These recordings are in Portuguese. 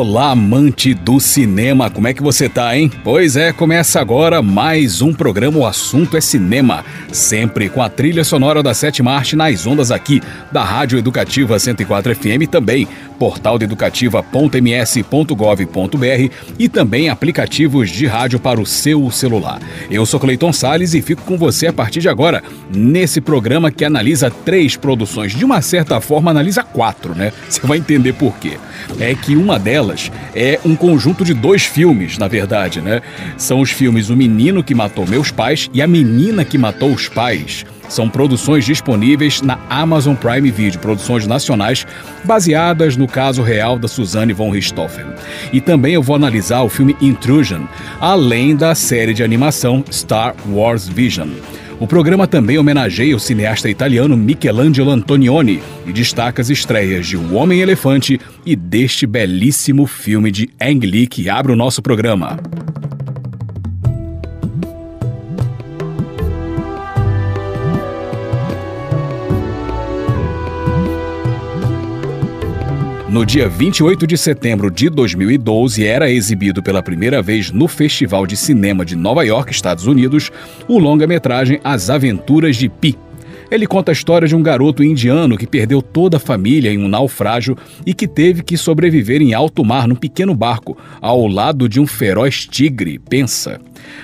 Olá, amante do cinema, como é que você tá, hein? Pois é, começa agora mais um programa O Assunto é Cinema, sempre com a trilha sonora da Sétima Arte nas ondas aqui da Rádio Educativa 104 FM também portaldeeducativa.ms.gov.br e também aplicativos de rádio para o seu celular. Eu sou Cleiton Sales e fico com você a partir de agora nesse programa que analisa três produções, de uma certa forma analisa quatro, né? Você vai entender por quê. É que uma delas é um conjunto de dois filmes, na verdade, né? São os filmes O Menino que Matou Meus Pais e A Menina que Matou os Pais. São produções disponíveis na Amazon Prime Video, produções nacionais baseadas no caso real da Suzanne von Richthofen. E também eu vou analisar o filme Intrusion, além da série de animação Star Wars Vision. O programa também homenageia o cineasta italiano Michelangelo Antonioni e destaca as estreias de O Homem-Elefante e deste belíssimo filme de Ang Lee que abre o nosso programa. No dia 28 de setembro de 2012, era exibido pela primeira vez no Festival de Cinema de Nova York, Estados Unidos, o longa-metragem As Aventuras de Pi. Ele conta a história de um garoto indiano que perdeu toda a família em um naufrágio e que teve que sobreviver em alto mar num pequeno barco, ao lado de um feroz tigre, pensa.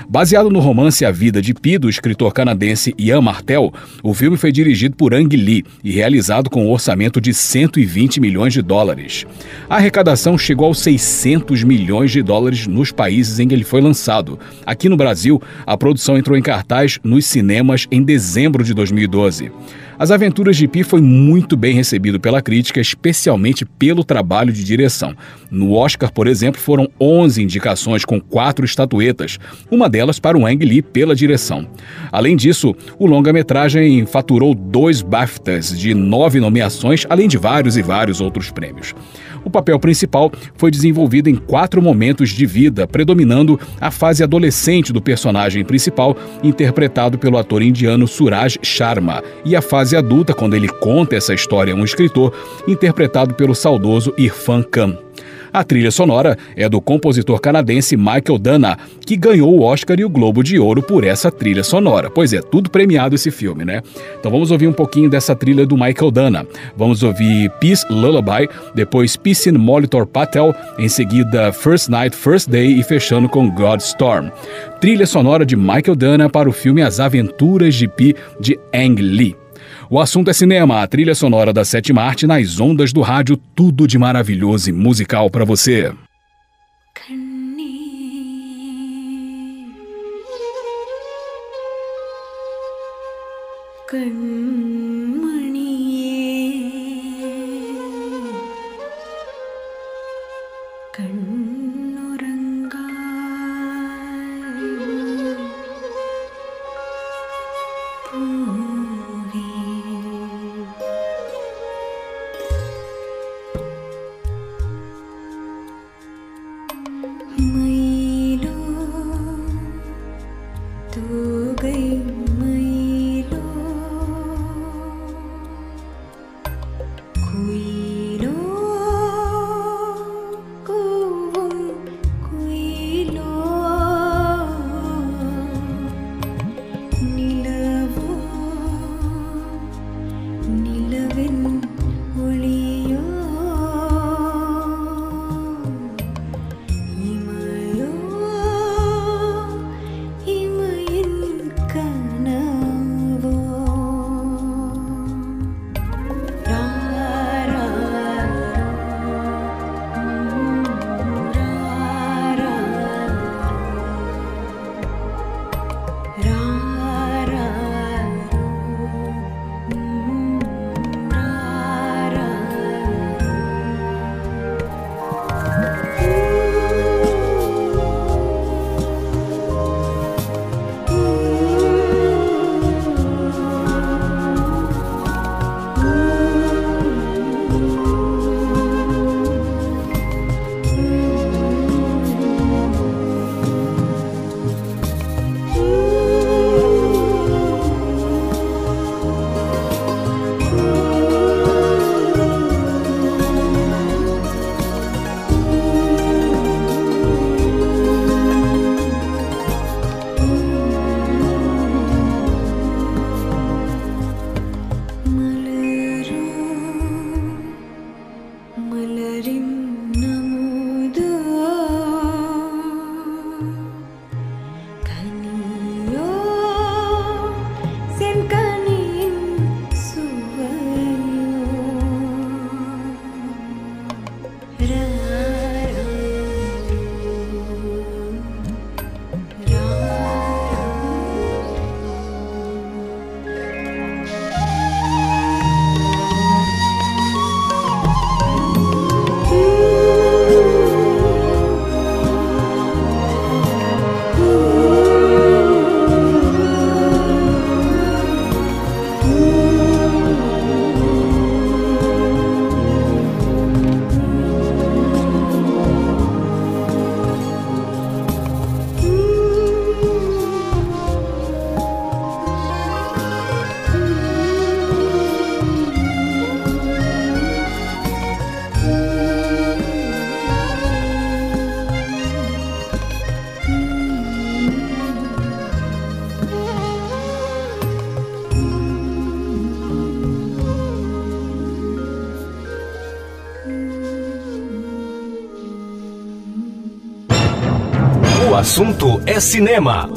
Baseado no romance A Vida de Pi, do escritor canadense Ian Martel, o filme foi dirigido por Ang Lee e realizado com um orçamento de 120 milhões de dólares. A arrecadação chegou aos 600 milhões de dólares nos países em que ele foi lançado. Aqui no Brasil, a produção entrou em cartaz nos cinemas em dezembro de 2012. As Aventuras de Pi foi muito bem recebido pela crítica, especialmente pelo trabalho de direção. No Oscar, por exemplo, foram 11 indicações com quatro estatuetas, uma delas para o Ang Lee pela direção. Além disso, o longa-metragem faturou dois BAFTAs de nove nomeações, além de vários e vários outros prêmios. O papel principal foi desenvolvido em quatro momentos de vida, predominando a fase adolescente do personagem principal, interpretado pelo ator indiano Suraj Sharma, e a fase adulta, quando ele conta essa história a um escritor, interpretado pelo saudoso Irfan Khan. A trilha sonora é do compositor canadense Michael Dana, que ganhou o Oscar e o Globo de Ouro por essa trilha sonora. Pois é, tudo premiado esse filme, né? Então vamos ouvir um pouquinho dessa trilha do Michael Dana. Vamos ouvir Peace Lullaby, depois Peace in Molitor Patel, em seguida First Night, First Day e fechando com God Storm. Trilha sonora de Michael Dana para o filme As Aventuras de Pi de Ang Lee. O assunto é cinema, a trilha sonora da Sete Marte nas ondas do rádio, tudo de maravilhoso e musical para você. O assunto é cinema.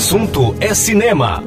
Assunto é cinema.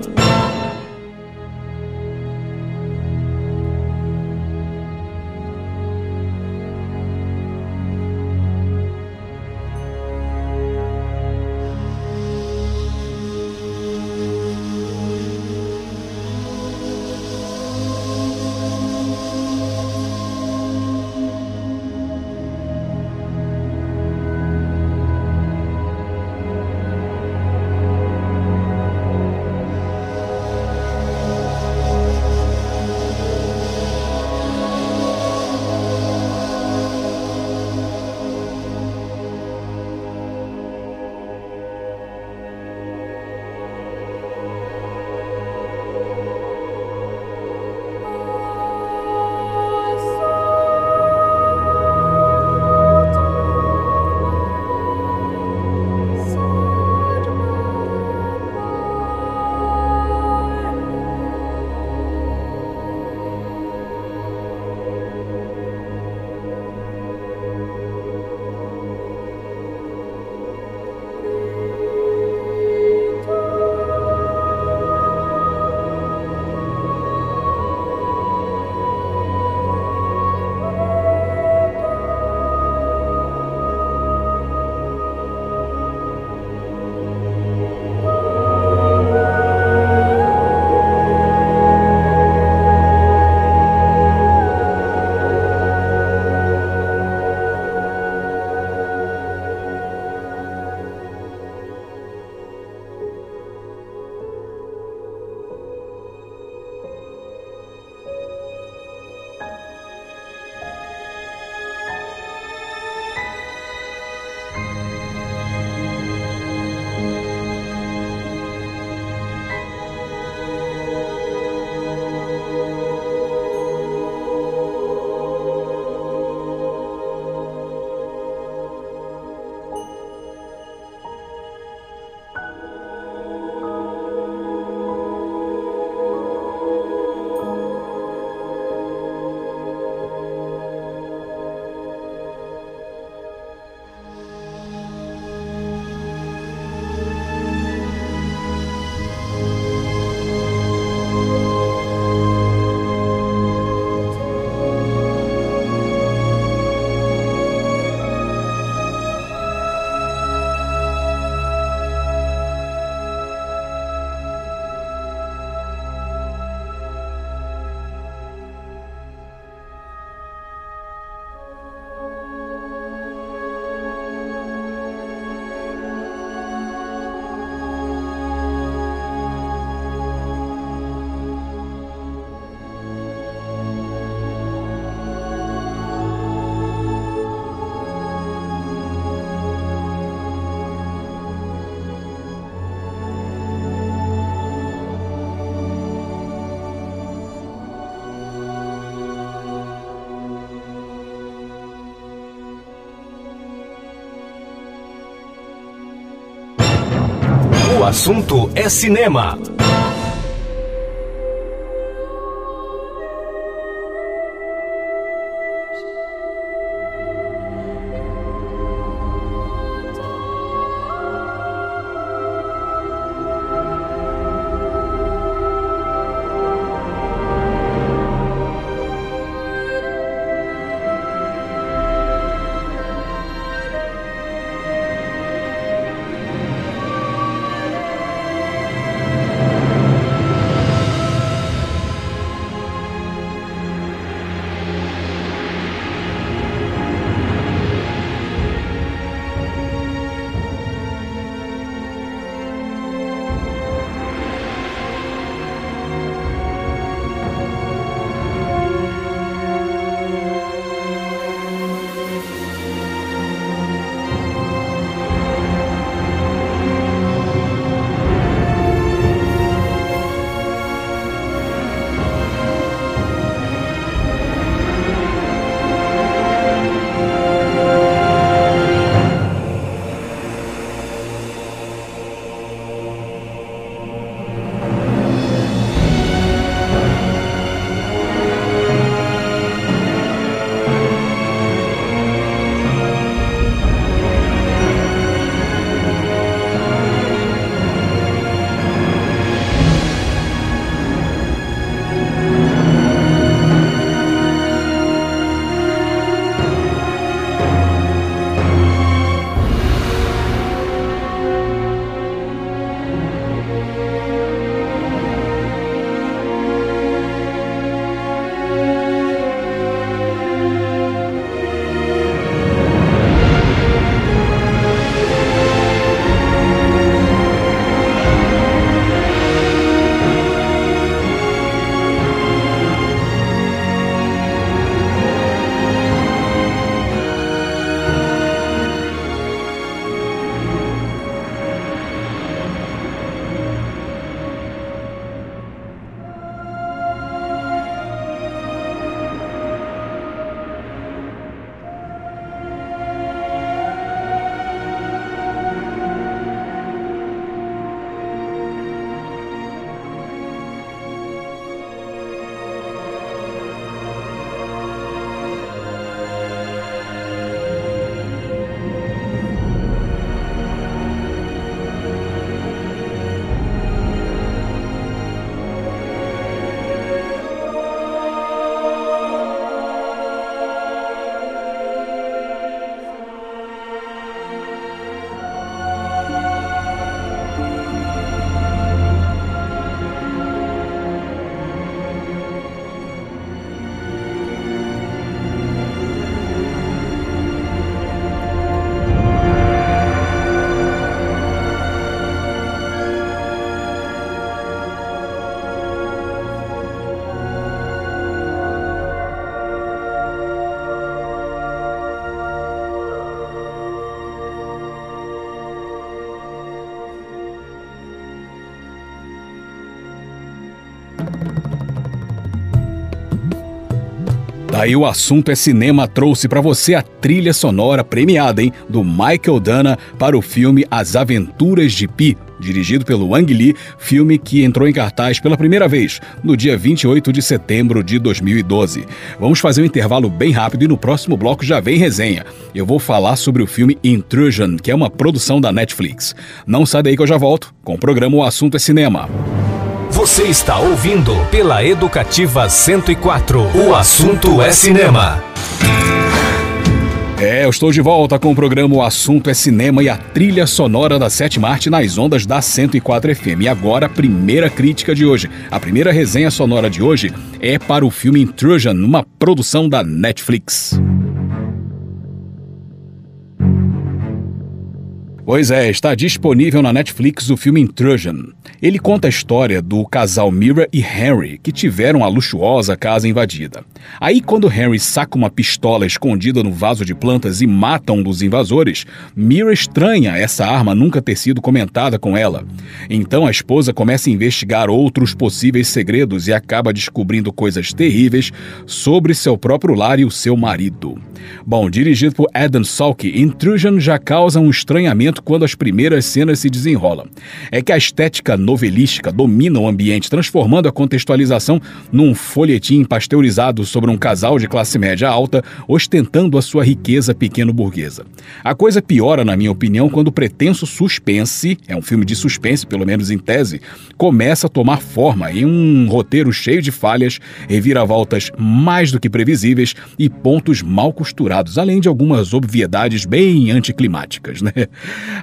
O assunto é cinema. Daí o assunto é cinema trouxe para você a trilha sonora premiada, hein, do Michael Dana para o filme As Aventuras de Pi, dirigido pelo Ang Lee, filme que entrou em cartaz pela primeira vez no dia 28 de setembro de 2012. Vamos fazer um intervalo bem rápido e no próximo bloco já vem resenha. Eu vou falar sobre o filme Intrusion, que é uma produção da Netflix. Não sai daí que eu já volto com o programa O Assunto é Cinema. Você está ouvindo pela Educativa 104. O assunto é cinema. É, eu estou de volta com o programa O Assunto é Cinema e a trilha sonora da Sétima Arte nas ondas da 104 FM. E agora a primeira crítica de hoje. A primeira resenha sonora de hoje é para o filme Intrusion, uma produção da Netflix. Pois é, está disponível na Netflix o filme Intrusion. Ele conta a história do casal Mira e Henry, que tiveram a luxuosa casa invadida. Aí, quando Henry saca uma pistola escondida no vaso de plantas e mata um dos invasores, Mira estranha essa arma nunca ter sido comentada com ela. Então a esposa começa a investigar outros possíveis segredos e acaba descobrindo coisas terríveis sobre seu próprio lar e o seu marido. Bom, dirigido por Adam Salke, Intrusion já causa um estranhamento momento quando as primeiras cenas se desenrolam. É que a estética novelística domina o ambiente, transformando a contextualização num folhetim pasteurizado sobre um casal de classe média alta ostentando a sua riqueza pequeno-burguesa. A coisa piora, na minha opinião, quando o pretenso suspense, é um filme de suspense, pelo menos em tese, começa a tomar forma em um roteiro cheio de falhas, reviravoltas mais do que previsíveis e pontos mal costurados, além de algumas obviedades bem anticlimáticas. Né?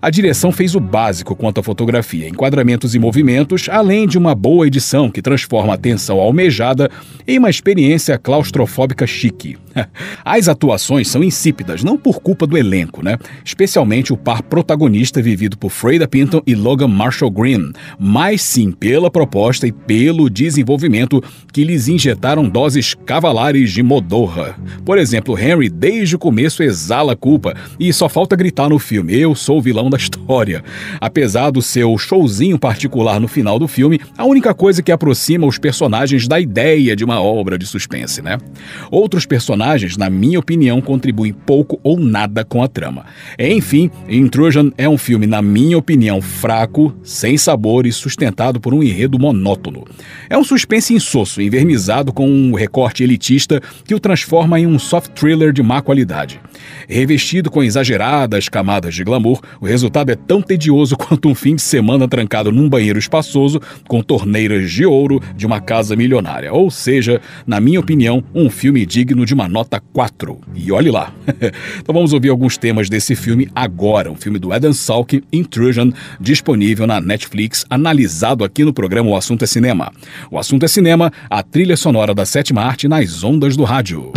A direção fez o básico quanto à fotografia, enquadramentos e movimentos, além de uma boa edição que transforma a tensão almejada em uma experiência claustrofóbica chique. As atuações são insípidas, não por culpa do elenco, né? Especialmente o par protagonista vivido por Freda Pinton e Logan Marshall Green, mas sim pela proposta e pelo desenvolvimento que lhes injetaram doses cavalares de modorra. Por exemplo, Henry desde o começo exala culpa e só falta gritar no filme: "Eu sou o vilão da história". Apesar do seu showzinho particular no final do filme, a única coisa que aproxima os personagens da ideia de uma obra de suspense, né? Outros personagens, na minha opinião, contribuem pouco ou nada com a trama. Enfim, Intrusion é um filme, na minha opinião, fraco, sem sabor e sustentado por um enredo monótono. É um suspense insosso, envernizado com um recorte elitista que o transforma em um soft thriller de má qualidade. Revestido com exageradas camadas de glamour, o resultado é tão tedioso quanto um fim de semana trancado num banheiro espaçoso com torneiras de ouro de uma casa milionária. Ou seja, na minha opinião, um filme digno de uma nota 4. E olhe lá. então vamos ouvir alguns temas desse filme agora, um filme do Adam Salk, Intrusion, disponível na Netflix, analisado aqui no programa O Assunto é Cinema. O Assunto é Cinema, a trilha sonora da sétima arte nas ondas do rádio.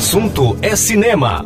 Assunto é cinema.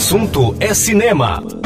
Assunto é cinema.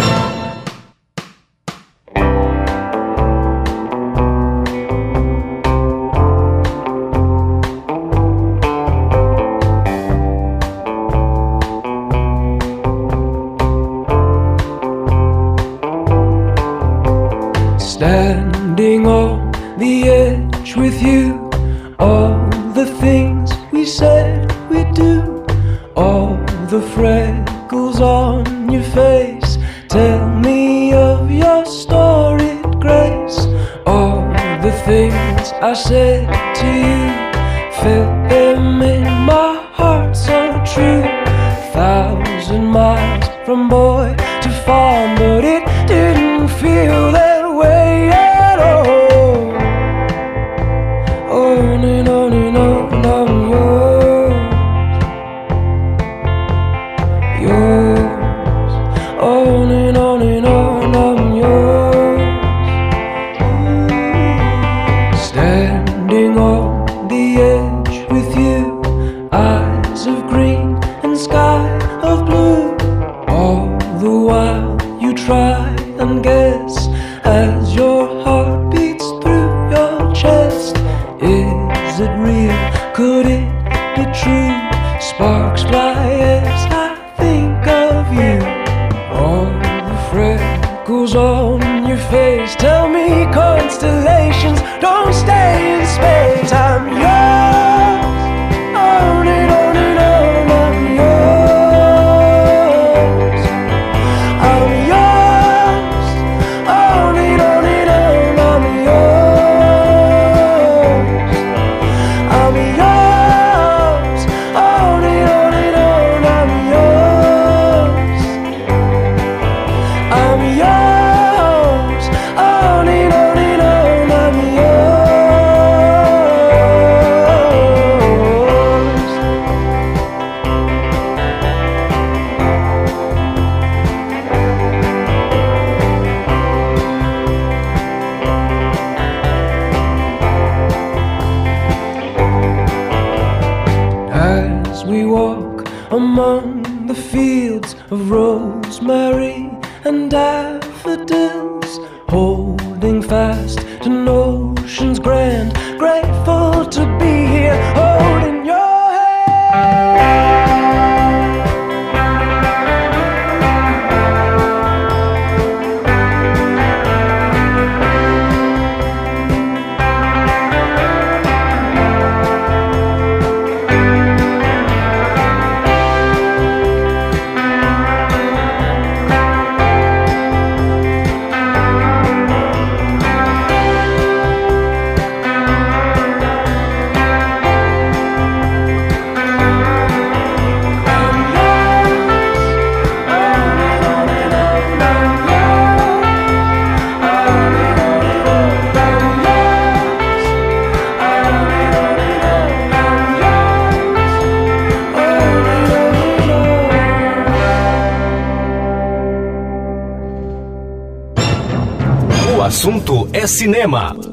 Cinema.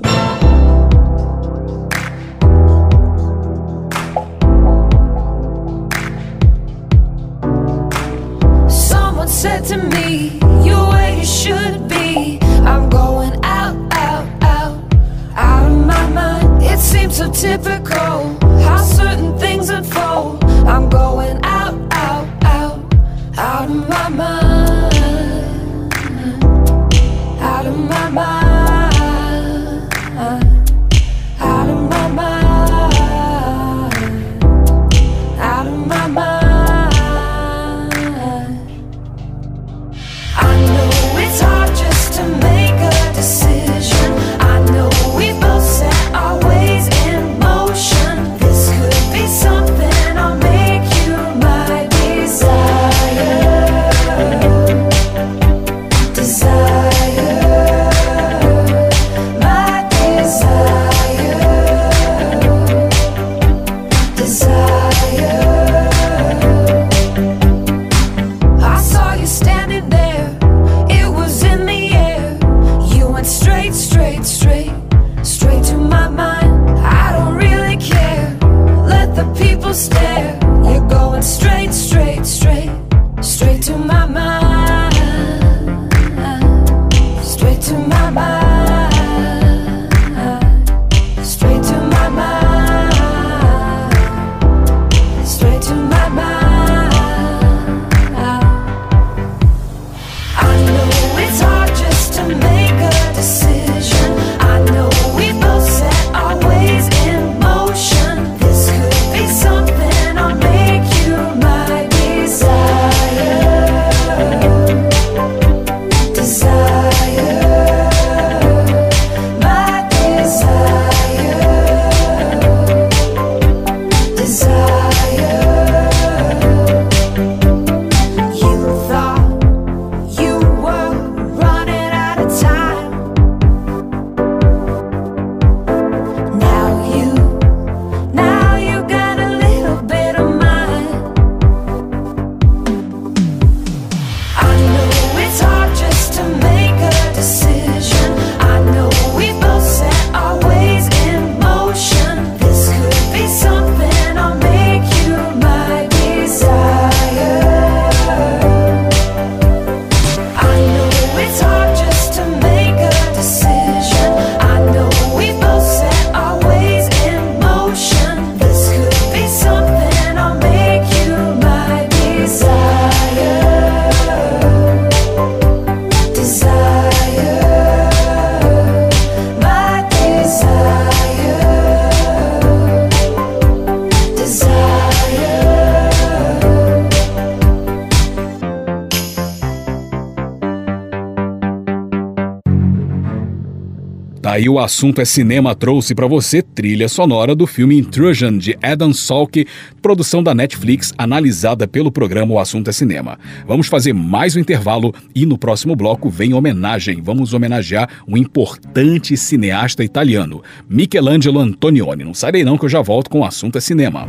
Aí o assunto é cinema trouxe para você trilha sonora do filme Intrusion de Adam Salk, produção da Netflix, analisada pelo programa O Assunto é Cinema. Vamos fazer mais um intervalo e no próximo bloco vem homenagem. Vamos homenagear um importante cineasta italiano, Michelangelo Antonioni. Não sarei não que eu já volto com O Assunto é Cinema.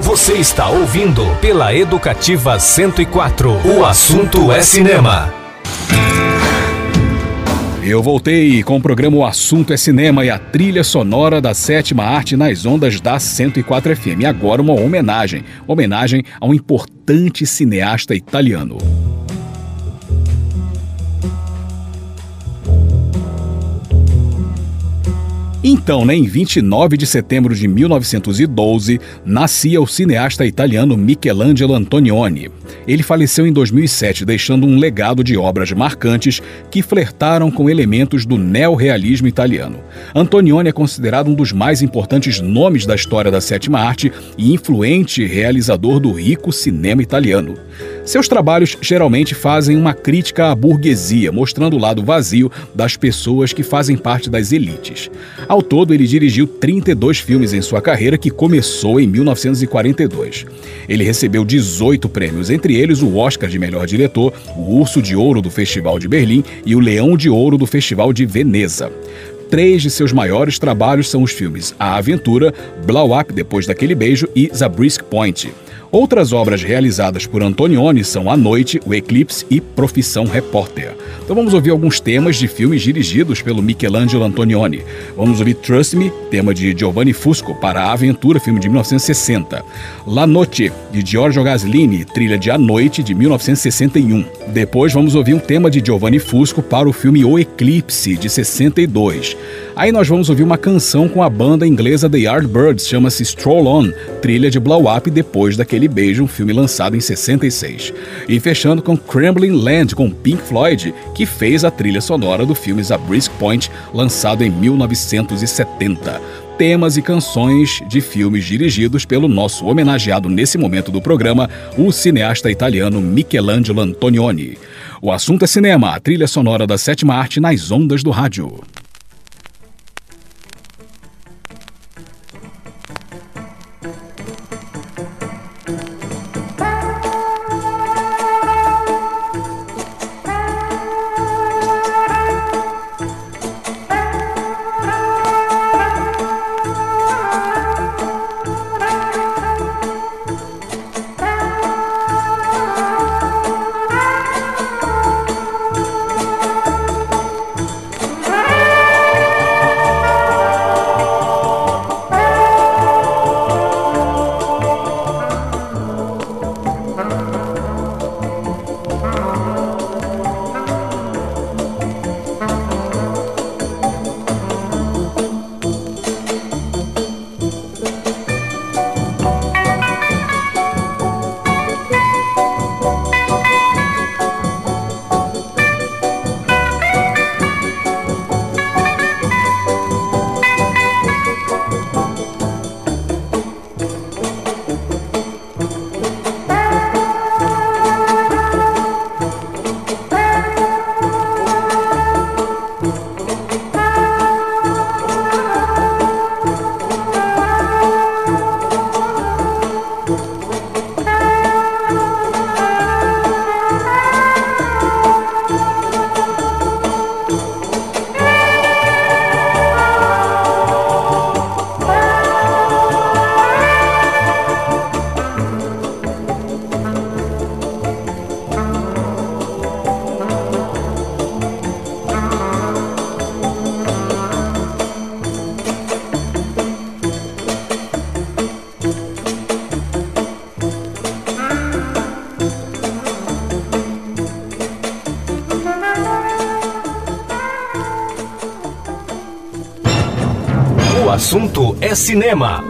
Você está ouvindo pela Educativa 104. O assunto é cinema. Eu voltei com o programa O Assunto é Cinema e a trilha sonora da sétima arte nas ondas da 104 FM. E agora uma homenagem, homenagem a um importante cineasta italiano. Então, né, em 29 de setembro de 1912, nascia o cineasta italiano Michelangelo Antonioni. Ele faleceu em 2007, deixando um legado de obras marcantes que flertaram com elementos do neorrealismo italiano. Antonioni é considerado um dos mais importantes nomes da história da sétima arte e influente realizador do rico cinema italiano. Seus trabalhos geralmente fazem uma crítica à burguesia, mostrando o lado vazio das pessoas que fazem parte das elites. Ao todo, ele dirigiu 32 filmes em sua carreira, que começou em 1942. Ele recebeu 18 prêmios, entre eles o Oscar de melhor diretor, o Urso de Ouro do Festival de Berlim e o Leão de Ouro do Festival de Veneza. Três de seus maiores trabalhos são os filmes A Aventura, Blow Up Depois daquele Beijo e Zabriskie Point. Outras obras realizadas por Antonioni são A Noite, O Eclipse e Profissão Repórter. Então vamos ouvir alguns temas de filmes dirigidos pelo Michelangelo Antonioni. Vamos ouvir Trust Me, tema de Giovanni Fusco para A Aventura, filme de 1960. La Notte, de Giorgio Gaslini, trilha de A Noite, de 1961. Depois vamos ouvir um tema de Giovanni Fusco para o filme O Eclipse, de 62. Aí nós vamos ouvir uma canção com a banda inglesa The Yardbirds, chama-se Stroll On, trilha de Blow Up depois daquele beijo, um filme lançado em 66. E fechando com Crumbling Land com Pink Floyd, que fez a trilha sonora do filme Zabriskie Point, lançado em 1970 temas e canções de filmes dirigidos pelo nosso homenageado nesse momento do programa, o cineasta italiano Michelangelo Antonioni. O assunto é cinema, a trilha sonora da sétima arte nas ondas do rádio. É cinema.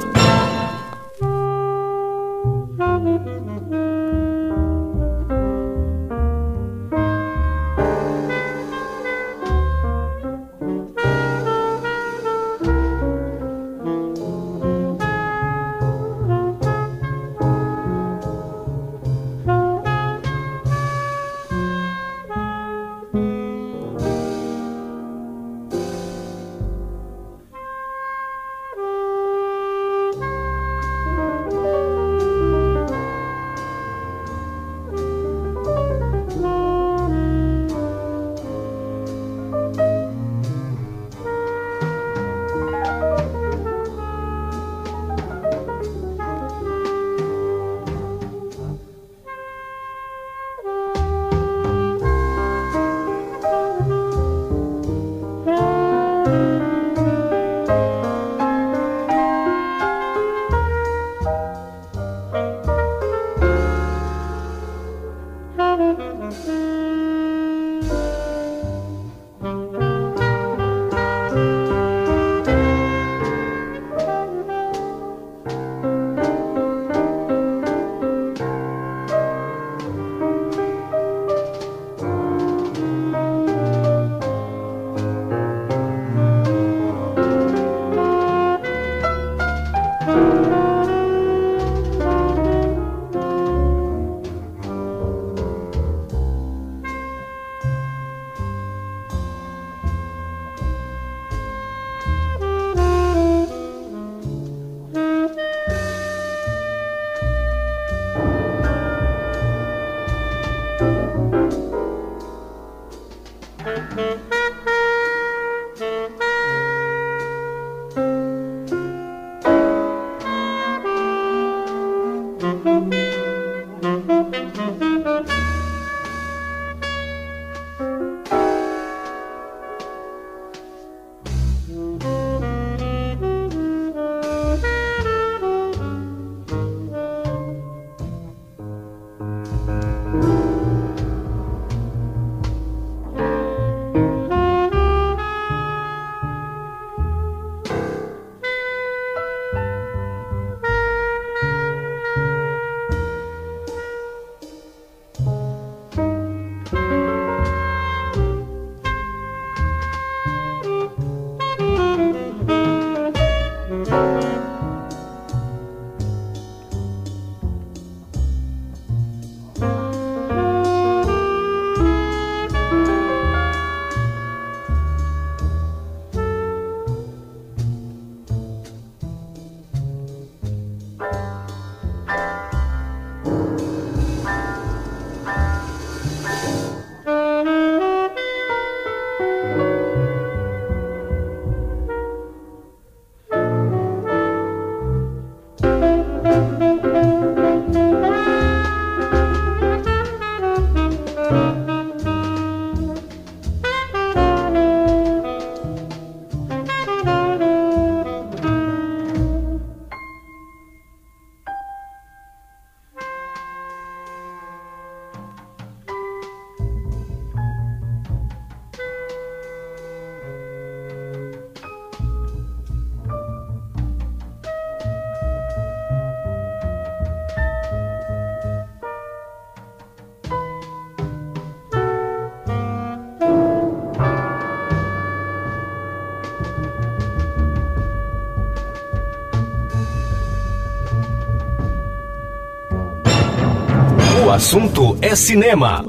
Assunto é cinema.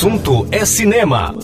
Assunto é cinema.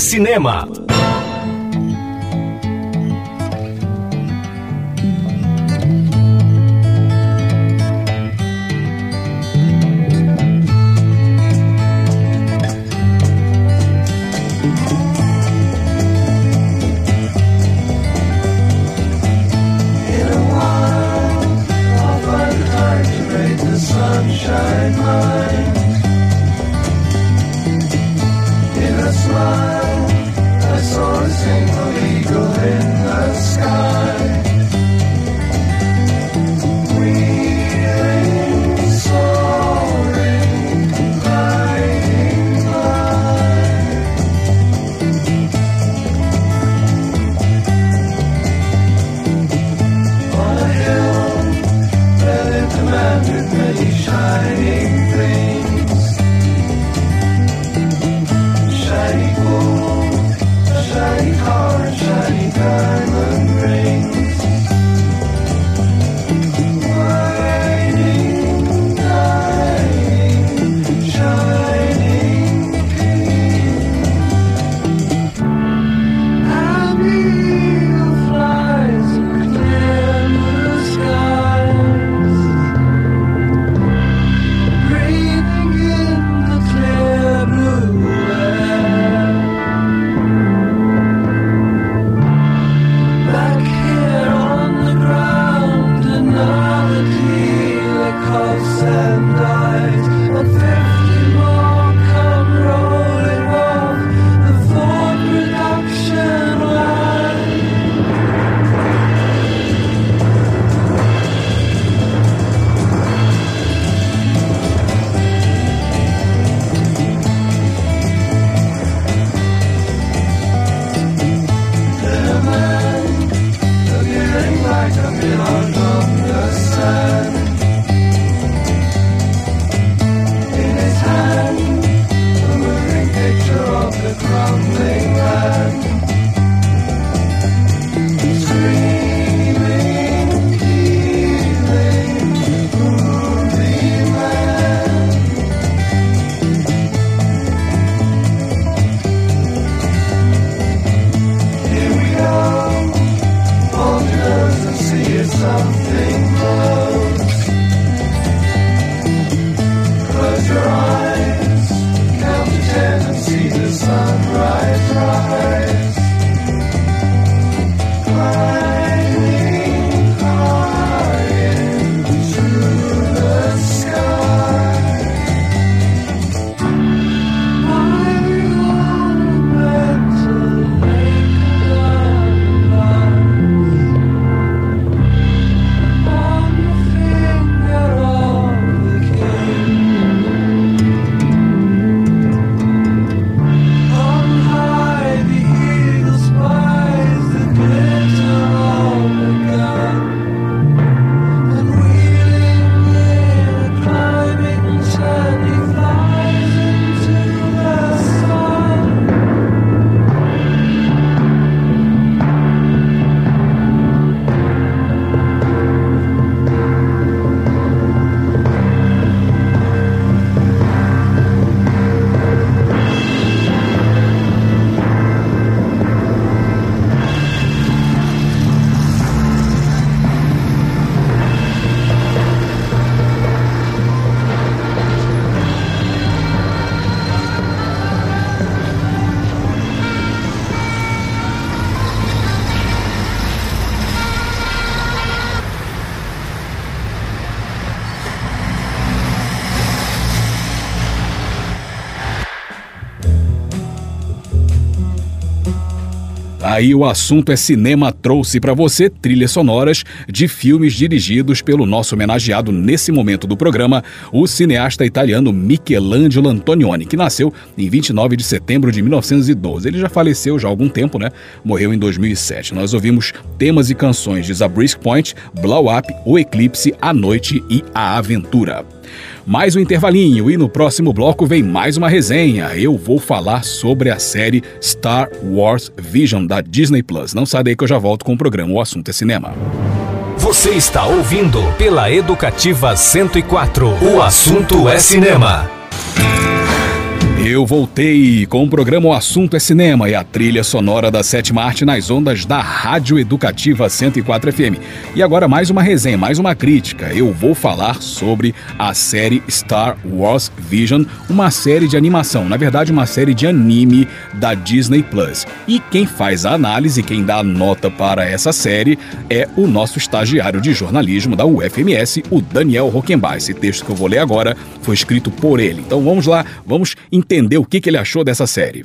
Cinema. Aí o assunto é cinema trouxe para você trilhas sonoras de filmes dirigidos pelo nosso homenageado nesse momento do programa, o cineasta italiano Michelangelo Antonioni, que nasceu em 29 de setembro de 1912. Ele já faleceu já há algum tempo, né? Morreu em 2007. Nós ouvimos temas e canções de Zabriskie Point, Blow Up, O Eclipse, A Noite e A Aventura. Mais um intervalinho e no próximo bloco vem mais uma resenha. Eu vou falar sobre a série Star Wars Vision da Disney Plus. Não sai daí que eu já volto com o programa O Assunto é Cinema. Você está ouvindo pela Educativa 104. O assunto é cinema. Eu voltei com o programa O Assunto é Cinema e a trilha sonora da sétima arte nas ondas da Rádio Educativa 104 FM. E agora mais uma resenha, mais uma crítica. Eu vou falar sobre a série Star Wars Vision, uma série de animação, na verdade uma série de anime da Disney Plus. E quem faz a análise, quem dá a nota para essa série é o nosso estagiário de jornalismo da UFMS, o Daniel Rockenbach. Esse texto que eu vou ler agora foi escrito por ele. Então vamos lá, vamos o que, que ele achou dessa série.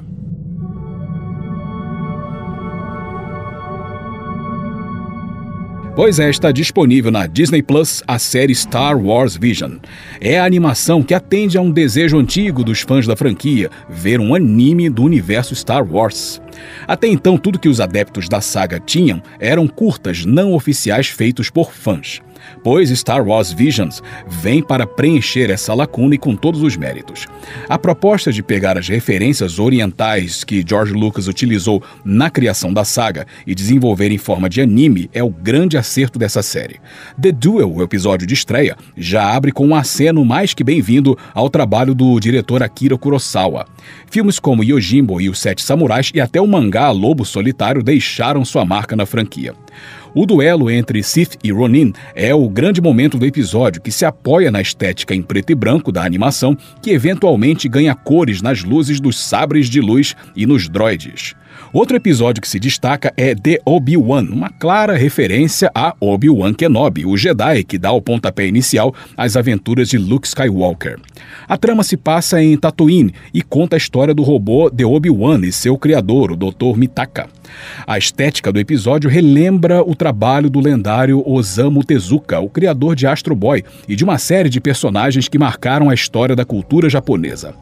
Pois é, está disponível na Disney Plus a série Star Wars Vision. É a animação que atende a um desejo antigo dos fãs da franquia, ver um anime do universo Star Wars. Até então, tudo que os adeptos da saga tinham eram curtas não oficiais feitos por fãs pois Star Wars Visions vem para preencher essa lacuna e com todos os méritos. A proposta de pegar as referências orientais que George Lucas utilizou na criação da saga e desenvolver em forma de anime é o grande acerto dessa série. The Duel, o episódio de estreia, já abre com um aceno mais que bem-vindo ao trabalho do diretor Akira Kurosawa. Filmes como Yojimbo e Os Sete Samurais e até o mangá Lobo Solitário deixaram sua marca na franquia. O duelo entre Sith e Ronin é o grande momento do episódio que se apoia na estética em preto e branco da animação, que eventualmente ganha cores nas luzes dos sabres de luz e nos droids. Outro episódio que se destaca é The Obi-Wan, uma clara referência a Obi-Wan Kenobi, o Jedi que dá o pontapé inicial às aventuras de Luke Skywalker. A trama se passa em Tatooine e conta a história do robô The Obi-Wan e seu criador, o Dr. Mitaka. A estética do episódio relembra o trabalho do lendário Osamu Tezuka, o criador de Astro Boy e de uma série de personagens que marcaram a história da cultura japonesa.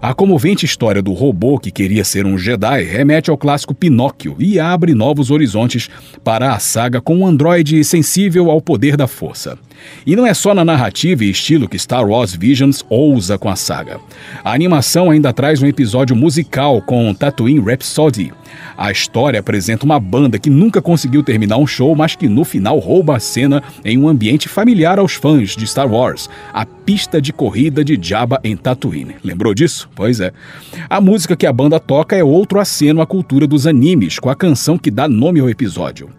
A comovente história do robô que queria ser um Jedi remete ao clássico Pinóquio e abre novos horizontes para a saga com um androide sensível ao poder da força. E não é só na narrativa e estilo que Star Wars Visions ousa com a saga. A animação ainda traz um episódio musical com Tatooine Rhapsody. A história apresenta uma banda que nunca conseguiu terminar um show, mas que no final rouba a cena em um ambiente familiar aos fãs de Star Wars, a pista de corrida de Jabba em Tatooine. Lembrou disso? Pois é. A música que a banda toca é outro aceno à cultura dos animes, com a canção que dá nome ao episódio.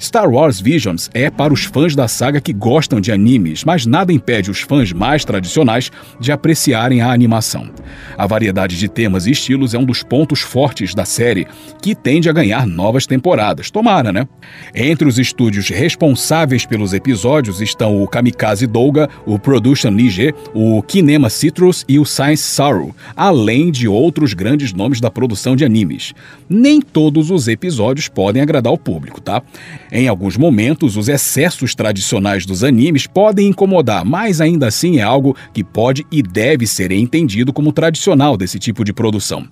Star Wars Visions é para os fãs da saga que gostam de animes, mas nada impede os fãs mais tradicionais de apreciarem a animação. A variedade de temas e estilos é um dos pontos fortes da série, que tende a ganhar novas temporadas. Tomara, né? Entre os estúdios responsáveis pelos episódios estão o Kamikaze Douga, o Production Niger, o Kinema Citrus e o Science Sorrow, além de outros grandes nomes da produção de animes. Nem todos os episódios podem agradar o público, tá? Em alguns momentos, os excessos tradicionais dos animes podem incomodar, mas ainda assim é algo que pode e deve ser entendido como tradicional desse tipo de produção.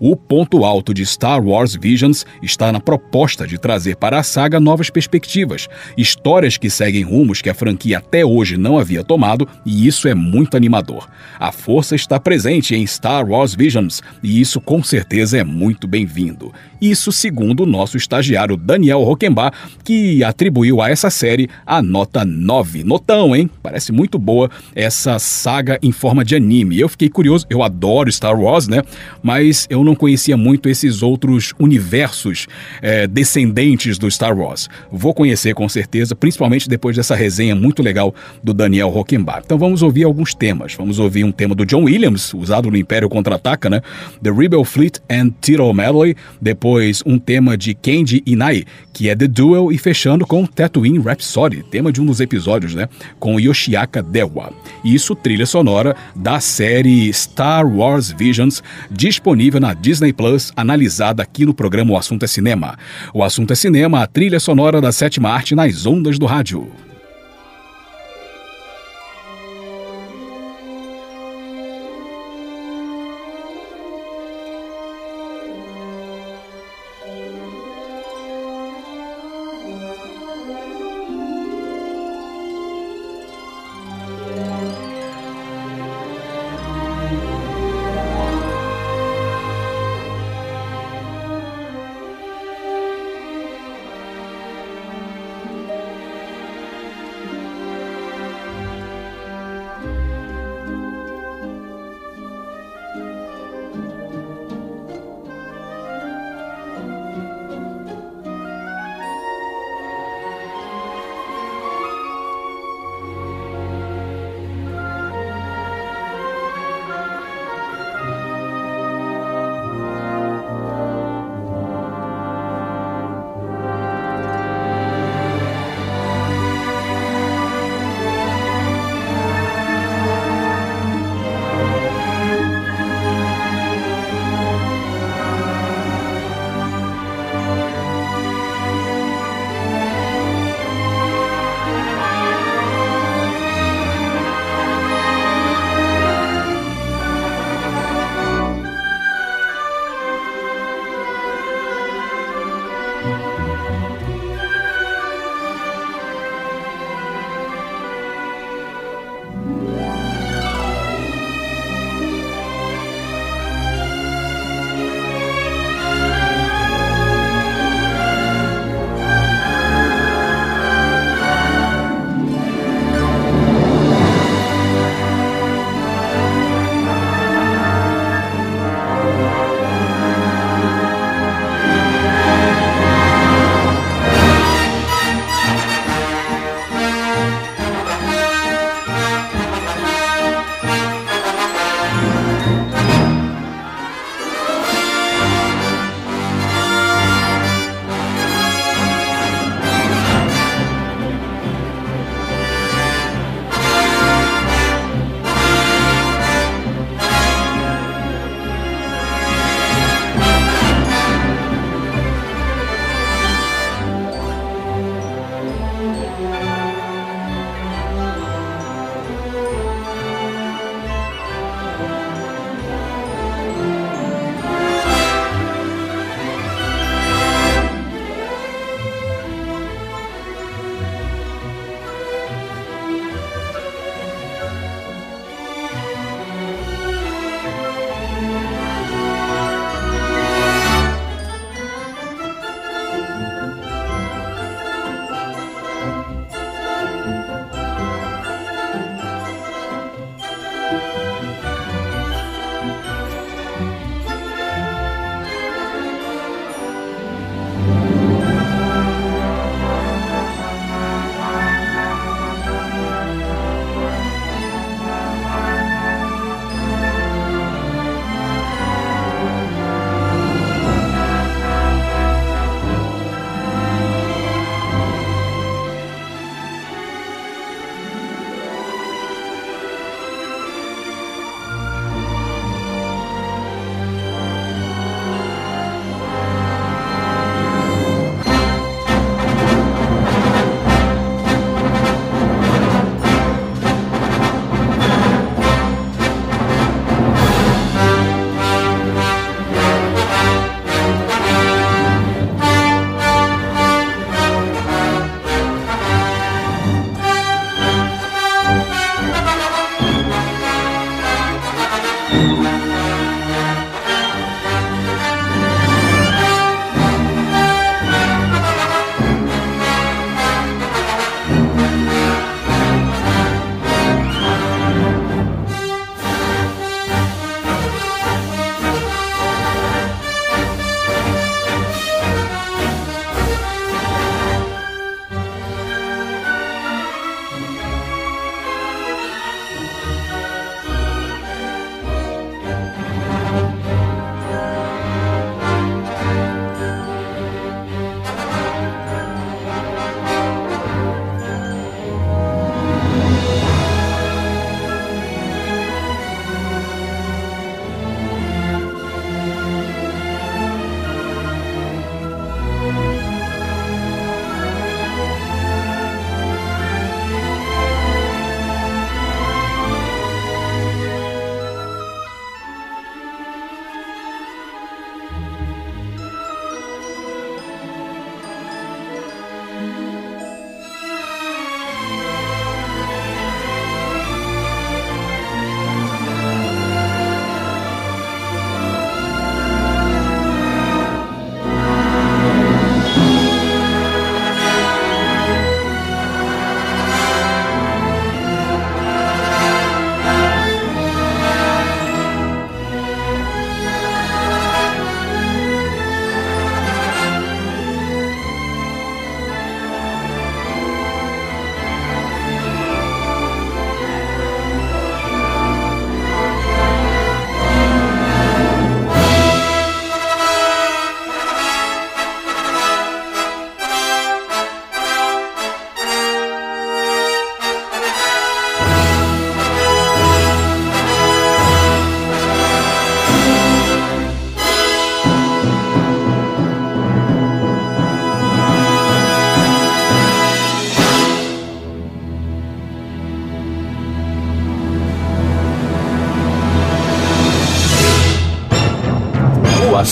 O ponto alto de Star Wars Visions está na proposta de trazer para a saga novas perspectivas, histórias que seguem rumos que a franquia até hoje não havia tomado, e isso é muito animador. A força está presente em Star Wars Visions, e isso com certeza é muito bem-vindo. Isso segundo o nosso estagiário Daniel Rockenbach, que atribuiu a essa série a nota 9. Notão, hein? Parece muito boa essa saga em forma de anime. Eu fiquei curioso, eu adoro Star Wars, né? Mas eu não conhecia muito esses outros universos é, descendentes do Star Wars. Vou conhecer com certeza, principalmente depois dessa resenha muito legal do Daniel Rockenbach. Então vamos ouvir alguns temas. Vamos ouvir um tema do John Williams, usado no Império Contra-Ataca, né? The Rebel Fleet and Tito Medley. Depois um tema de Kenji Inai, que é The Duel, e fechando com Tatooine Rhapsody, tema de um dos episódios, né? Com Yoshiaka Dewa. Isso trilha sonora da série Star Wars Visions, disponível na Disney Plus, analisada aqui no programa O Assunto é Cinema. O Assunto é Cinema, a trilha sonora da sétima arte nas ondas do rádio.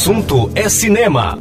Assunto é cinema.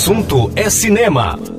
Assunto é cinema.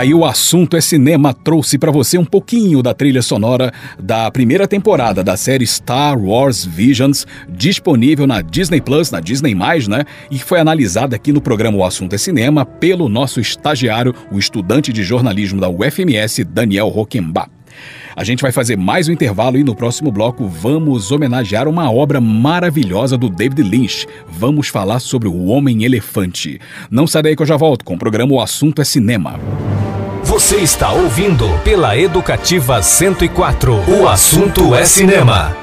Daí o assunto é cinema trouxe pra você um pouquinho da trilha sonora da primeira temporada da série Star Wars Visions, disponível na Disney Plus, na Disney+, né? E foi analisada aqui no programa O Assunto é Cinema pelo nosso estagiário, o estudante de jornalismo da UFMS, Daniel Roquembar. A gente vai fazer mais um intervalo e no próximo bloco vamos homenagear uma obra maravilhosa do David Lynch. Vamos falar sobre o Homem-Elefante. Não sai daí que eu já volto com o programa O Assunto é Cinema. Você está ouvindo pela Educativa 104. O assunto é cinema.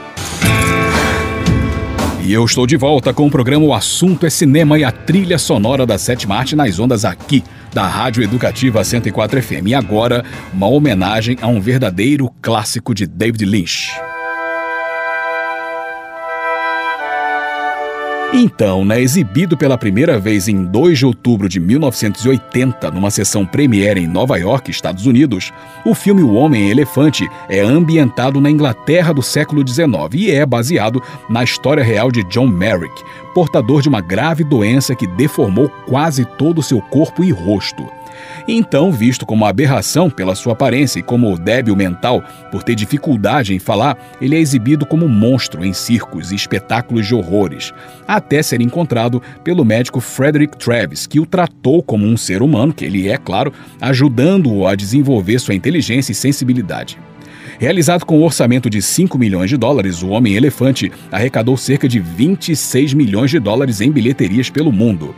E eu estou de volta com o programa O Assunto é Cinema e a trilha sonora da sétima arte nas ondas aqui, da Rádio Educativa 104 FM. E agora, uma homenagem a um verdadeiro clássico de David Lynch. Então, né, exibido pela primeira vez em 2 de outubro de 1980, numa sessão premiere em Nova York, Estados Unidos, o filme O Homem-Elefante é ambientado na Inglaterra do século XIX e é baseado na história real de John Merrick, portador de uma grave doença que deformou quase todo o seu corpo e rosto. Então, visto como aberração pela sua aparência e como débil mental por ter dificuldade em falar, ele é exibido como monstro em circos e espetáculos de horrores, até ser encontrado pelo médico Frederick Travis, que o tratou como um ser humano, que ele é, claro, ajudando-o a desenvolver sua inteligência e sensibilidade. Realizado com um orçamento de 5 milhões de dólares, o Homem-Elefante arrecadou cerca de 26 milhões de dólares em bilheterias pelo mundo.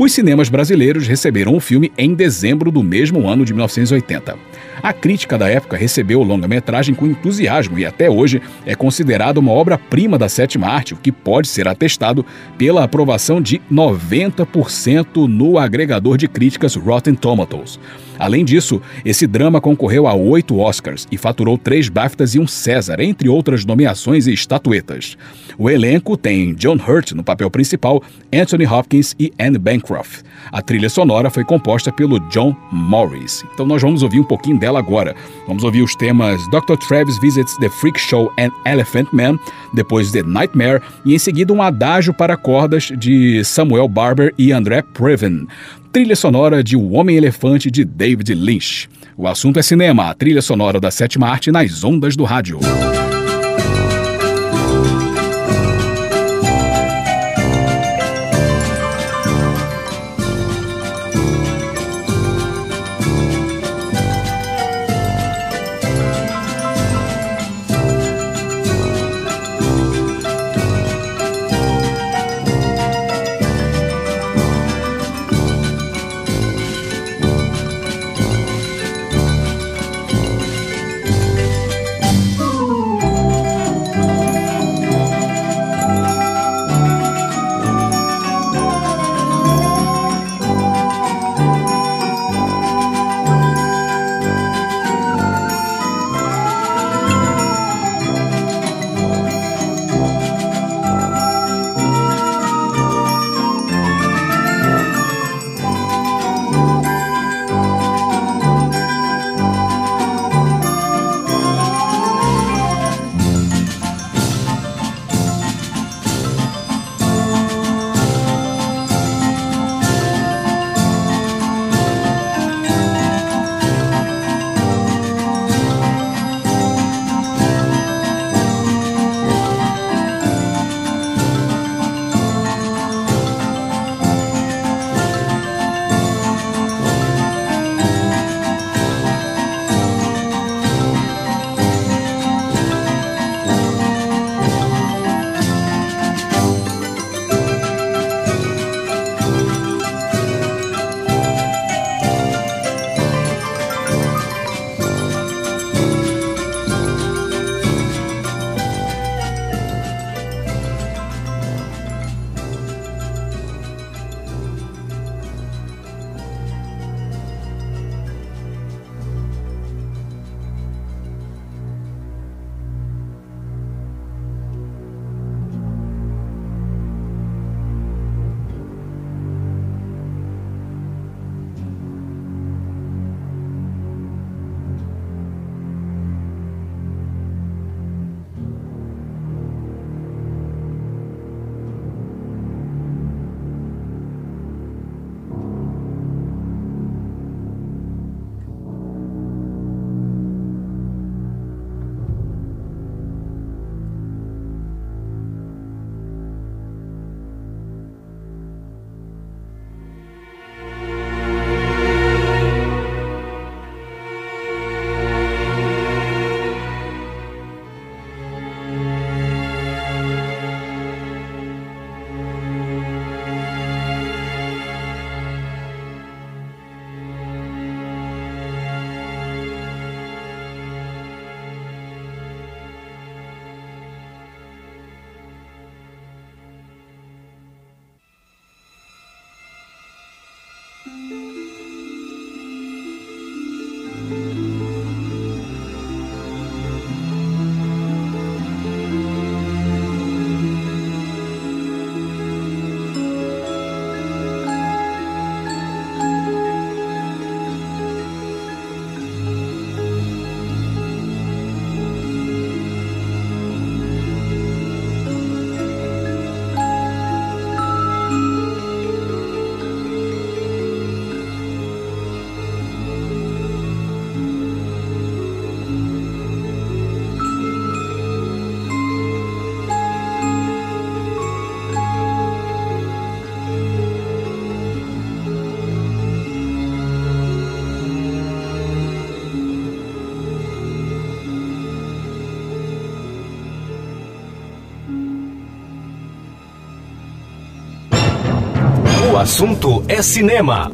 Os cinemas brasileiros receberam o filme em dezembro do mesmo ano de 1980. A crítica da época recebeu o longa-metragem com entusiasmo e até hoje é considerado uma obra-prima da sétima arte, o que pode ser atestado pela aprovação de 90% no agregador de críticas Rotten Tomatoes. Além disso, esse drama concorreu a oito Oscars e faturou três BAFTAs e um César, entre outras nomeações e estatuetas. O elenco tem John Hurt no papel principal, Anthony Hopkins e Anne Bancroft. A trilha sonora foi composta pelo John Morris. Então nós vamos ouvir um pouquinho dela agora. Vamos ouvir os temas Dr. Travis Visits the Freak Show and Elephant Man, depois The Nightmare e em seguida um adágio para cordas de Samuel Barber e André Previn. Trilha sonora de O Homem-Elefante de David Lynch. O assunto é cinema, a trilha sonora da sétima arte nas ondas do rádio. Assunto é cinema.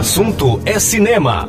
Assunto é cinema.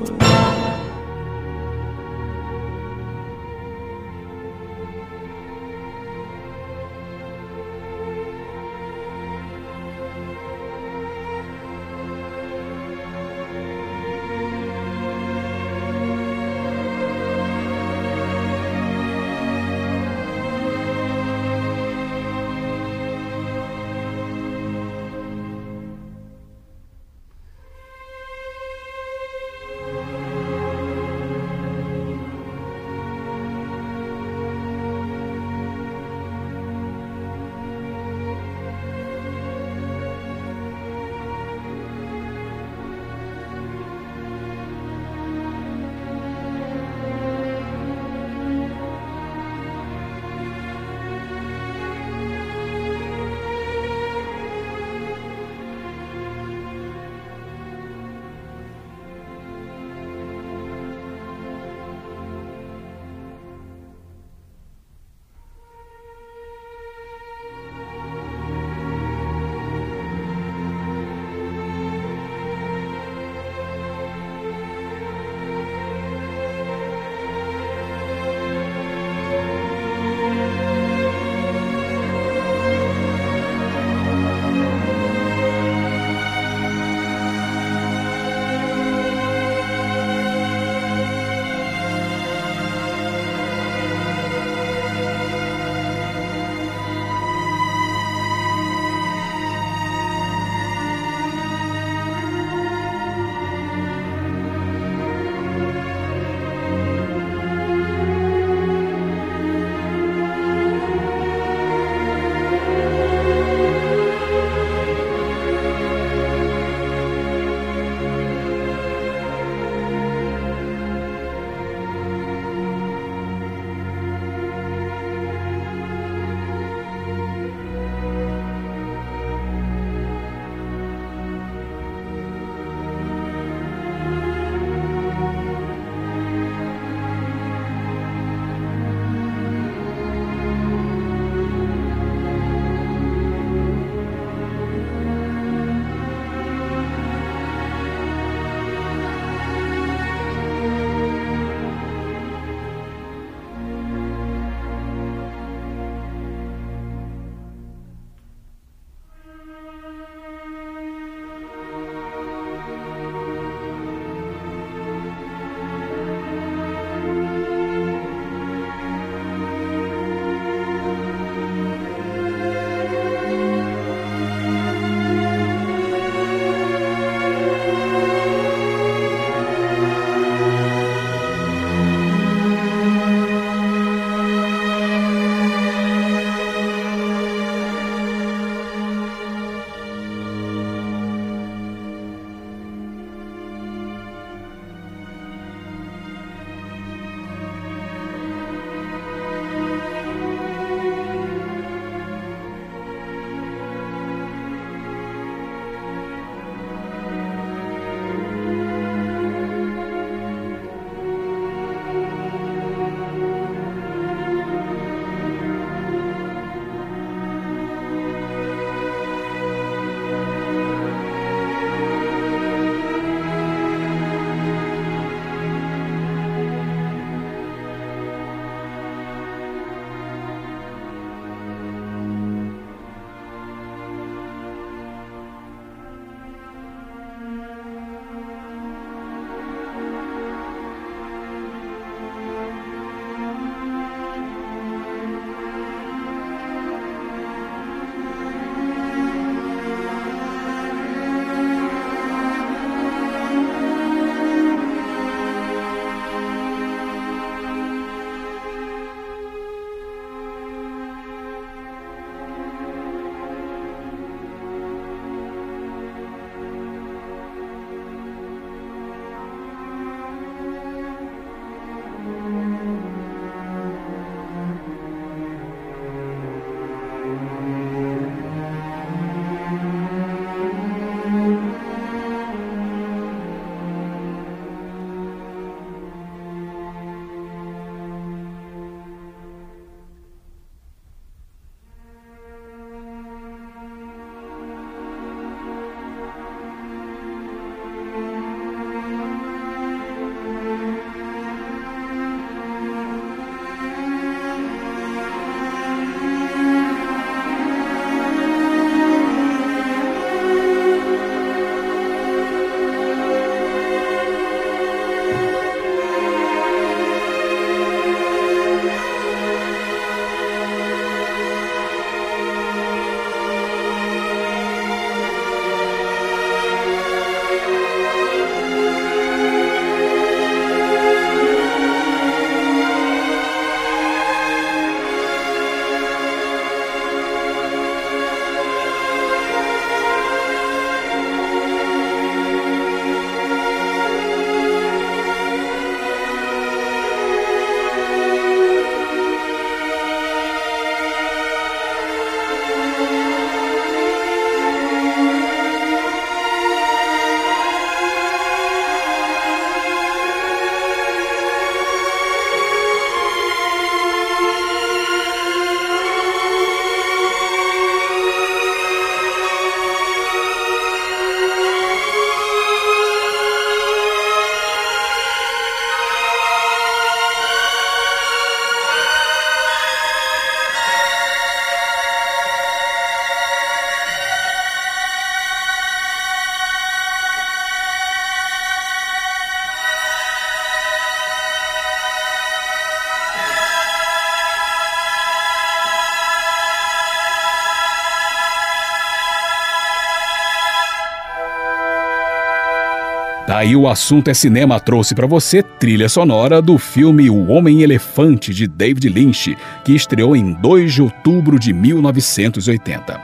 Aí o assunto é cinema trouxe para você trilha sonora do filme O Homem Elefante de David Lynch, que estreou em 2 de outubro de 1980.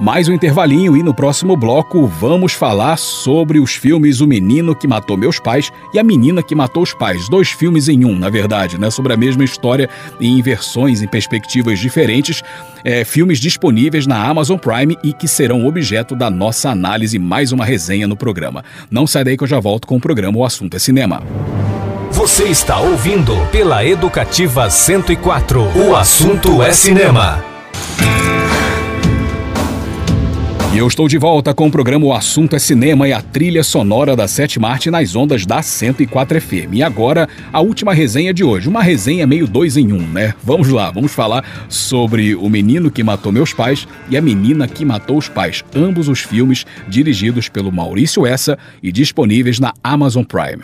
Mais um intervalinho e no próximo bloco vamos falar sobre os filmes O Menino que Matou Meus Pais e A Menina que Matou os Pais. Dois filmes em um, na verdade, né? Sobre a mesma história em versões, em perspectivas diferentes. É, filmes disponíveis na Amazon Prime e que serão objeto da nossa análise, mais uma resenha no programa. Não sai daí que eu já volto com o programa O Assunto é Cinema. Você está ouvindo pela Educativa 104. O assunto é cinema. Eu estou de volta com o programa O Assunto é Cinema e a trilha sonora da Sétima Arte nas ondas da 104 FM. E agora, a última resenha de hoje. Uma resenha meio dois em um, né? Vamos lá, vamos falar sobre O Menino que Matou Meus Pais e A Menina que Matou os Pais. Ambos os filmes dirigidos pelo Maurício Essa e disponíveis na Amazon Prime.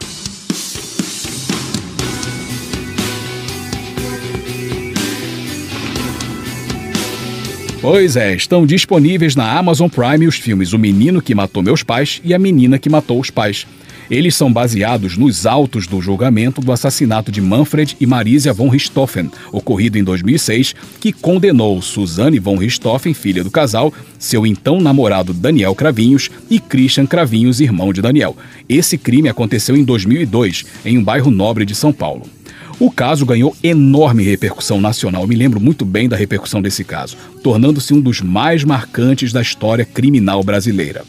Pois é, estão disponíveis na Amazon Prime os filmes O Menino que Matou Meus Pais e A Menina que Matou os Pais. Eles são baseados nos autos do julgamento do assassinato de Manfred e Marisia von Richthofen, ocorrido em 2006, que condenou Suzanne von Richthofen, filha do casal, seu então namorado Daniel Cravinhos e Christian Cravinhos, irmão de Daniel. Esse crime aconteceu em 2002, em um bairro nobre de São Paulo. O caso ganhou enorme repercussão nacional. Eu me lembro muito bem da repercussão desse caso, tornando-se um dos mais marcantes da história criminal brasileira.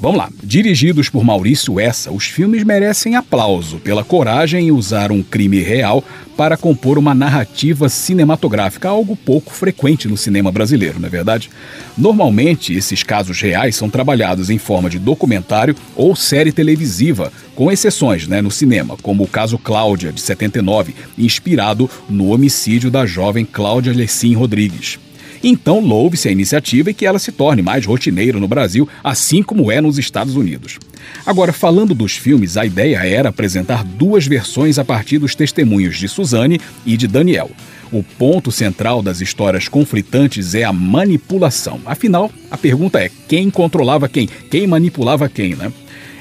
Vamos lá. Dirigidos por Maurício Essa, os filmes merecem aplauso pela coragem em usar um crime real para compor uma narrativa cinematográfica, algo pouco frequente no cinema brasileiro, não é verdade? Normalmente, esses casos reais são trabalhados em forma de documentário ou série televisiva, com exceções né, no cinema, como o caso Cláudia, de 79, inspirado no homicídio da jovem Cláudia Lessin Rodrigues. Então, louve-se a iniciativa e que ela se torne mais rotineira no Brasil, assim como é nos Estados Unidos. Agora, falando dos filmes, a ideia era apresentar duas versões a partir dos testemunhos de Suzane e de Daniel. O ponto central das histórias conflitantes é a manipulação. Afinal, a pergunta é: quem controlava quem? Quem manipulava quem, né?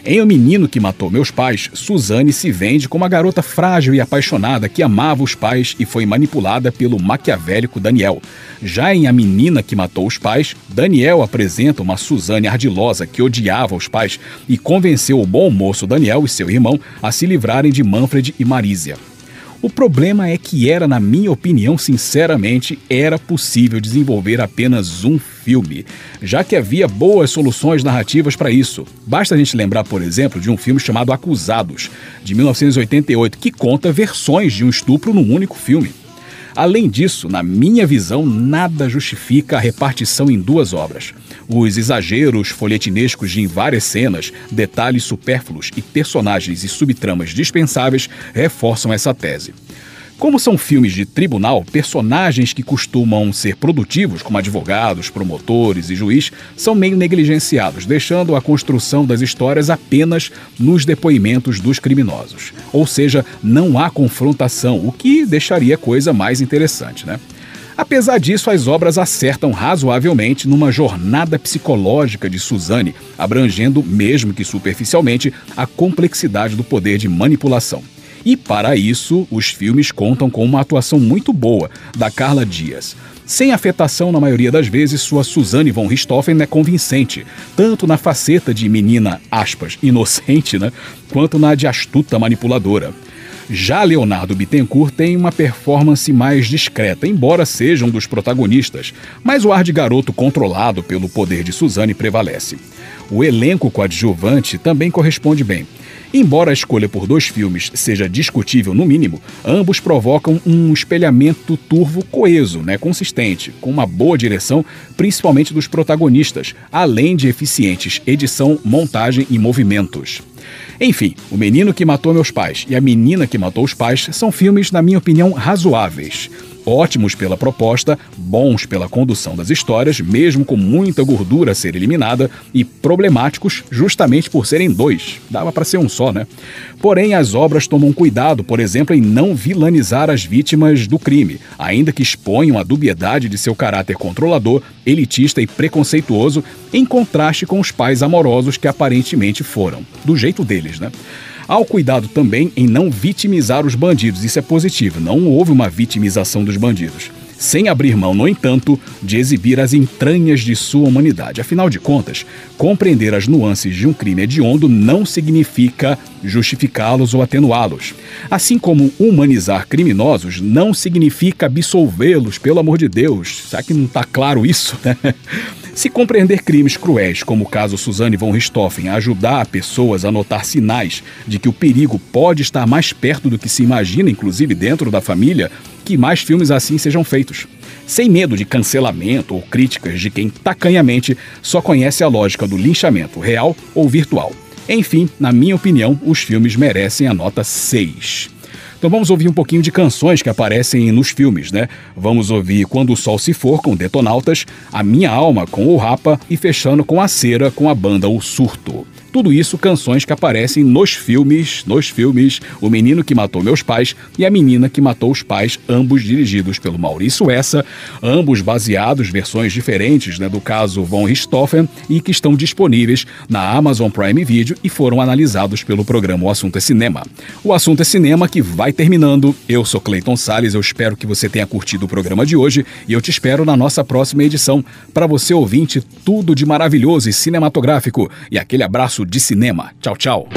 Em O Menino que Matou Meus Pais, Suzane se vende como uma garota frágil e apaixonada que amava os pais e foi manipulada pelo maquiavélico Daniel. Já em A Menina que Matou os Pais, Daniel apresenta uma Suzane ardilosa que odiava os pais e convenceu o bom moço Daniel e seu irmão a se livrarem de Manfred e Marísia. O problema é que era, na minha opinião, sinceramente, era possível desenvolver apenas um filme, já que havia boas soluções narrativas para isso. Basta a gente lembrar, por exemplo, de um filme chamado Acusados, de 1988, que conta versões de um estupro num único filme. Além disso, na minha visão, nada justifica a repartição em duas obras. Os exageros folhetinescos de várias cenas, detalhes supérfluos e personagens e subtramas dispensáveis reforçam essa tese. Como são filmes de tribunal, personagens que costumam ser produtivos, como advogados, promotores e juiz, são meio negligenciados, deixando a construção das histórias apenas nos depoimentos dos criminosos. Ou seja, não há confrontação, o que deixaria a coisa mais interessante, né? Apesar disso, as obras acertam razoavelmente numa jornada psicológica de Suzanne, abrangendo, mesmo que superficialmente, a complexidade do poder de manipulação. E para isso, os filmes contam com uma atuação muito boa da Carla Dias. Sem afetação na maioria das vezes, sua Suzanne von Richthofen é convincente, tanto na faceta de menina, aspas, inocente, né, quanto na de astuta manipuladora. Já Leonardo Bittencourt tem uma performance mais discreta, embora seja um dos protagonistas, mas o ar de garoto controlado pelo poder de Suzanne prevalece. O elenco coadjuvante também corresponde bem. Embora a escolha por dois filmes seja discutível no mínimo, ambos provocam um espelhamento turvo coeso, né, consistente, com uma boa direção, principalmente dos protagonistas, além de eficientes edição, montagem e movimentos. Enfim, O Menino que Matou Meus Pais e A Menina que Matou os Pais são filmes, na minha opinião, razoáveis. Ótimos pela proposta, bons pela condução das histórias, mesmo com muita gordura a ser eliminada, e problemáticos justamente por serem dois. Dava para ser um só, né? Porém, as obras tomam cuidado, por exemplo, em não vilanizar as vítimas do crime, ainda que exponham a dubiedade de seu caráter controlador, elitista e preconceituoso, em contraste com os pais amorosos que aparentemente foram. Do jeito deles, né? Há o cuidado também em não vitimizar os bandidos, isso é positivo, não houve uma vitimização dos bandidos. Sem abrir mão, no entanto, de exibir as entranhas de sua humanidade. Afinal de contas, compreender as nuances de um crime hediondo não significa justificá-los ou atenuá-los. Assim como humanizar criminosos não significa absolvê-los, pelo amor de Deus. Será que não está claro isso? Se compreender crimes cruéis, como o caso Suzanne von Richthofen, ajudar pessoas a notar sinais de que o perigo pode estar mais perto do que se imagina, inclusive dentro da família, que mais filmes assim sejam feitos. Sem medo de cancelamento ou críticas de quem tacanhamente só conhece a lógica do linchamento real ou virtual. Enfim, na minha opinião, os filmes merecem a nota 6. Então vamos ouvir um pouquinho de canções que aparecem nos filmes, né? Vamos ouvir Quando o Sol Se For com Detonautas, A Minha Alma com o Rapa e fechando com a Cera com a banda O Surto. Tudo isso canções que aparecem nos filmes, nos filmes O Menino que Matou Meus Pais e A Menina que Matou os Pais, ambos dirigidos pelo Maurício Essa, ambos baseados versões diferentes né, do caso Von Richthofen e que estão disponíveis na Amazon Prime Video e foram analisados pelo programa O Assunto é Cinema. O Assunto é Cinema que vai terminando. Eu sou Clayton Sales, eu espero que você tenha curtido o programa de hoje e eu te espero na nossa próxima edição. Para você ouvinte, tudo de maravilhoso e cinematográfico. E aquele abraço de cinema. Tchau, tchau.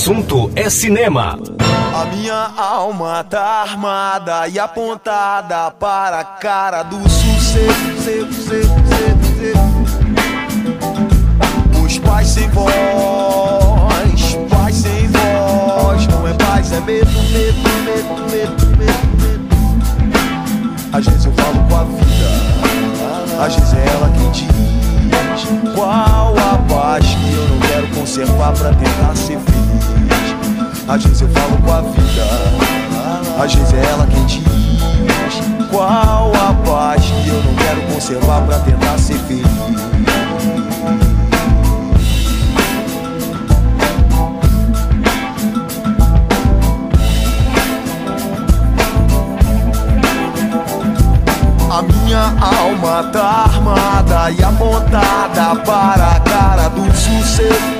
assunto é cinema. A minha alma tá armada e apontada para a cara do sucesso. Os pais sem voz, pais sem voz, não é paz, é medo, medo, medo, medo, medo. Às vezes eu falo com a vida, às vezes é ela quem diz qual a paz que eu não quero conservar pra tentar ser feliz. Às vezes eu falo com a vida. às vezes é ela quem diz qual a paz que eu não quero conservar para tentar ser feliz. A minha alma tá armada e apontada para a cara do sossego.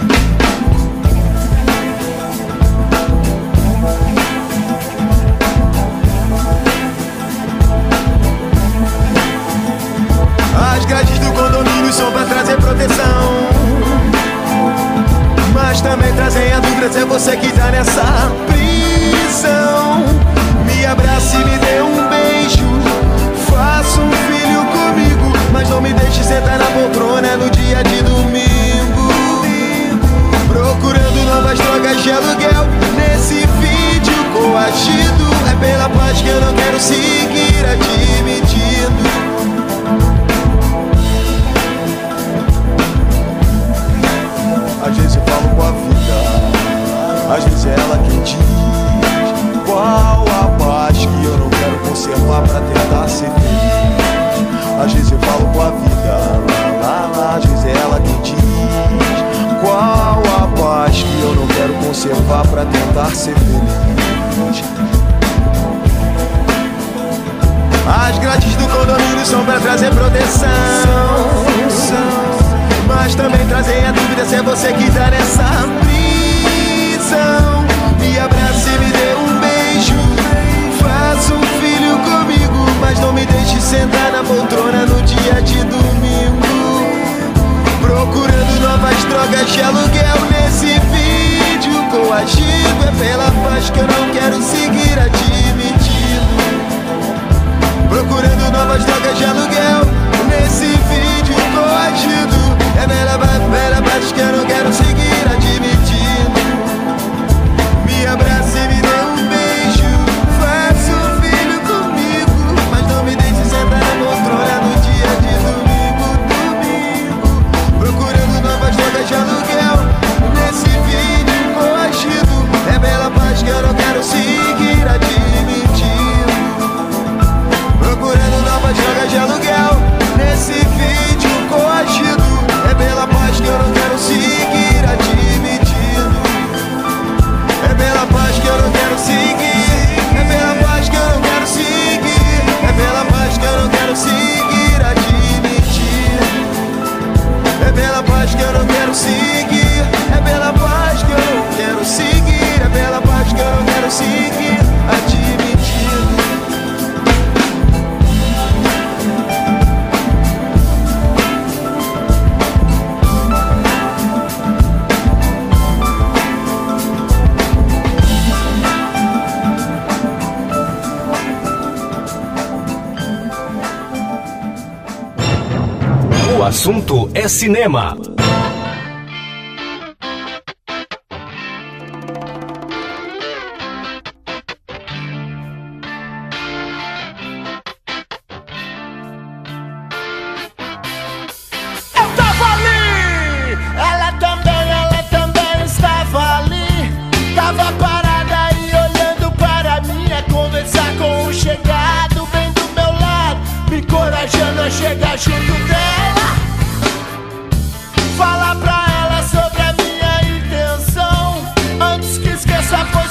esa posición.